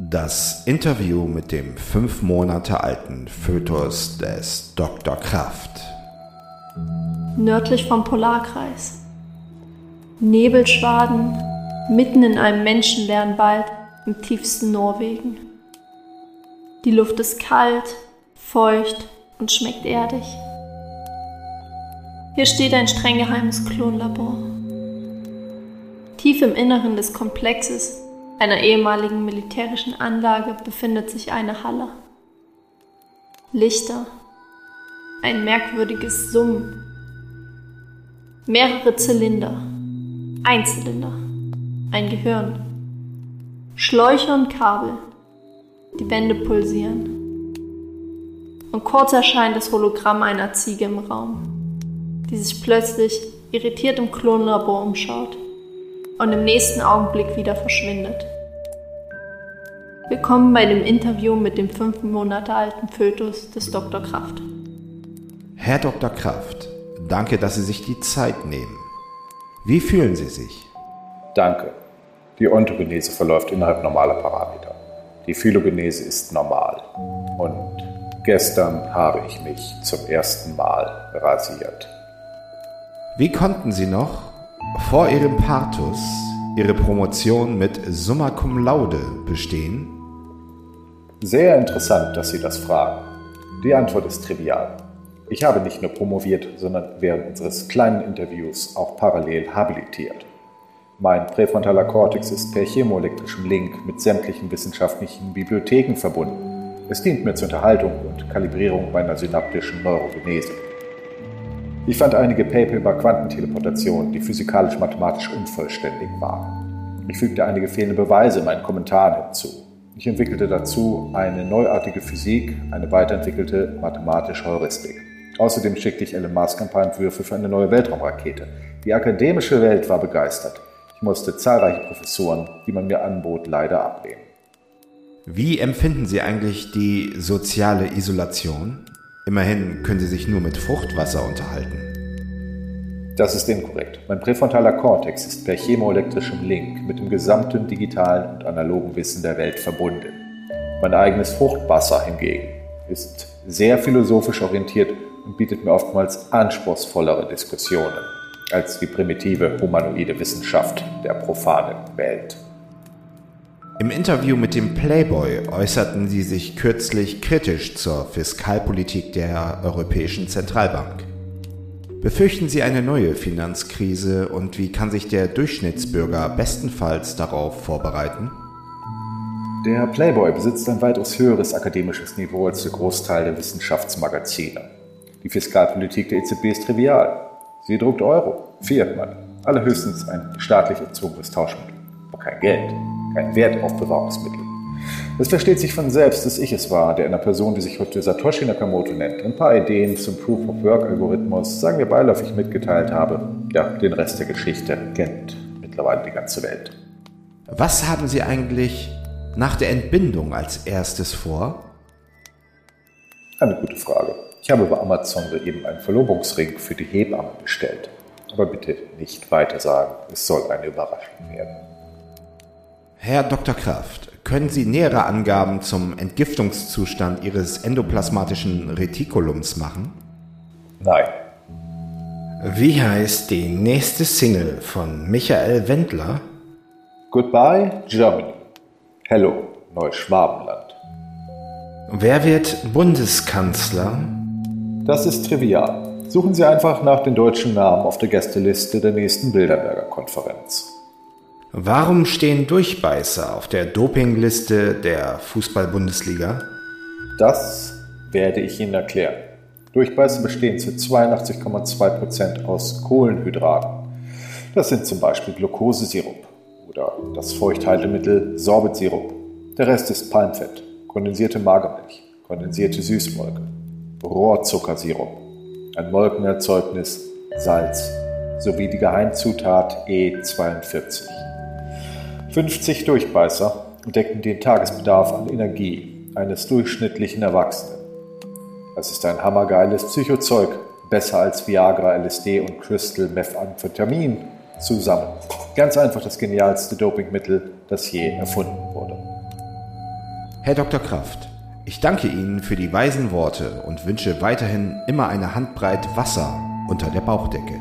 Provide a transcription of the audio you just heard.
Das Interview mit dem fünf Monate alten Fötus des Dr. Kraft. Nördlich vom Polarkreis. Nebelschwaden mitten in einem menschenleeren Wald im tiefsten Norwegen. Die Luft ist kalt, feucht und schmeckt erdig. Hier steht ein streng geheimes Klonlabor. Tief im Inneren des Komplexes einer ehemaligen militärischen Anlage befindet sich eine Halle. Lichter, ein merkwürdiges Summen, mehrere Zylinder, ein Zylinder, ein Gehirn, Schläuche und Kabel, die Wände pulsieren. Und kurz erscheint das Hologramm einer Ziege im Raum, die sich plötzlich irritiert im Klonlabor umschaut und im nächsten Augenblick wieder verschwindet. Willkommen bei dem Interview mit dem fünf Monate alten Fötus des Dr. Kraft. Herr Dr. Kraft, danke, dass Sie sich die Zeit nehmen. Wie fühlen Sie sich? Danke. Die Ontogenese verläuft innerhalb normaler Parameter. Die Phylogenese ist normal. Und gestern habe ich mich zum ersten Mal rasiert. Wie konnten Sie noch vor Ihrem Partus Ihre Promotion mit Summa Cum Laude bestehen? Sehr interessant, dass Sie das fragen. Die Antwort ist trivial. Ich habe nicht nur promoviert, sondern während unseres kleinen Interviews auch parallel habilitiert. Mein präfrontaler Kortex ist per chemoelektrischem Link mit sämtlichen wissenschaftlichen Bibliotheken verbunden. Es dient mir zur Unterhaltung und Kalibrierung meiner synaptischen Neurogenese. Ich fand einige Paper über Quantenteleportation, die physikalisch-mathematisch unvollständig waren. Ich fügte einige fehlende Beweise in meinen Kommentaren hinzu. Ich entwickelte dazu eine neuartige Physik, eine weiterentwickelte mathematische Heuristik. Außerdem schickte ich Elon Musk ein paar Entwürfe für eine neue Weltraumrakete. Die akademische Welt war begeistert. Ich musste zahlreiche Professoren, die man mir anbot, leider ablehnen. Wie empfinden Sie eigentlich die soziale Isolation? Immerhin können Sie sich nur mit Fruchtwasser unterhalten. Das ist inkorrekt. Mein präfrontaler Kortex ist per chemoelektrischem Link mit dem gesamten digitalen und analogen Wissen der Welt verbunden. Mein eigenes Fruchtwasser hingegen ist sehr philosophisch orientiert und bietet mir oftmals anspruchsvollere Diskussionen als die primitive humanoide Wissenschaft der profanen Welt. Im Interview mit dem Playboy äußerten Sie sich kürzlich kritisch zur Fiskalpolitik der Europäischen Zentralbank. Befürchten Sie eine neue Finanzkrise und wie kann sich der Durchschnittsbürger bestenfalls darauf vorbereiten? Der Playboy besitzt ein weitaus höheres akademisches Niveau als der Großteil der Wissenschaftsmagazine. Die Fiskalpolitik der EZB ist trivial. Sie druckt Euro, Fiat Money, allerhöchstens ein staatlich erzwungenes Tauschmittel, aber kein Geld kein Wertaufbewahrungsmittel. Es versteht sich von selbst, dass ich es war, der einer Person, die sich heute Satoshi Nakamoto nennt, ein paar Ideen zum Proof-of-Work-Algorithmus, sagen wir beiläufig, mitgeteilt habe. Ja, den Rest der Geschichte kennt mittlerweile die ganze Welt. Was haben Sie eigentlich nach der Entbindung als erstes vor? Eine gute Frage. Ich habe bei Amazon soeben einen Verlobungsring für die Hebamme bestellt. Aber bitte nicht weiter sagen, es soll eine Überraschung werden. Herr Dr. Kraft, können Sie nähere Angaben zum Entgiftungszustand Ihres endoplasmatischen Retikulums machen? Nein. Wie heißt die nächste Single von Michael Wendler? Goodbye, Germany. Hello, Neuschwabenland. Wer wird Bundeskanzler? Das ist trivial. Suchen Sie einfach nach den deutschen Namen auf der Gästeliste der nächsten Bilderberger Konferenz. Warum stehen Durchbeißer auf der Dopingliste der Fußball-Bundesliga? Das werde ich Ihnen erklären. Durchbeißer bestehen zu 82,2% aus Kohlenhydraten. Das sind zum Beispiel Glukosesirup oder das Feuchthaltemittel Sorbitsirup. Der Rest ist Palmfett, kondensierte Magermilch, kondensierte Süßmolke, Rohrzuckersirup, ein Molkenerzeugnis, Salz sowie die Geheimzutat E42. 50 Durchbeißer decken den Tagesbedarf an Energie eines durchschnittlichen Erwachsenen. Das ist ein hammergeiles Psychozeug, besser als Viagra, LSD und Crystal Methamphetamin zusammen. Ganz einfach das genialste Dopingmittel, das je erfunden wurde. Herr Dr. Kraft, ich danke Ihnen für die weisen Worte und wünsche weiterhin immer eine Handbreit Wasser unter der Bauchdecke.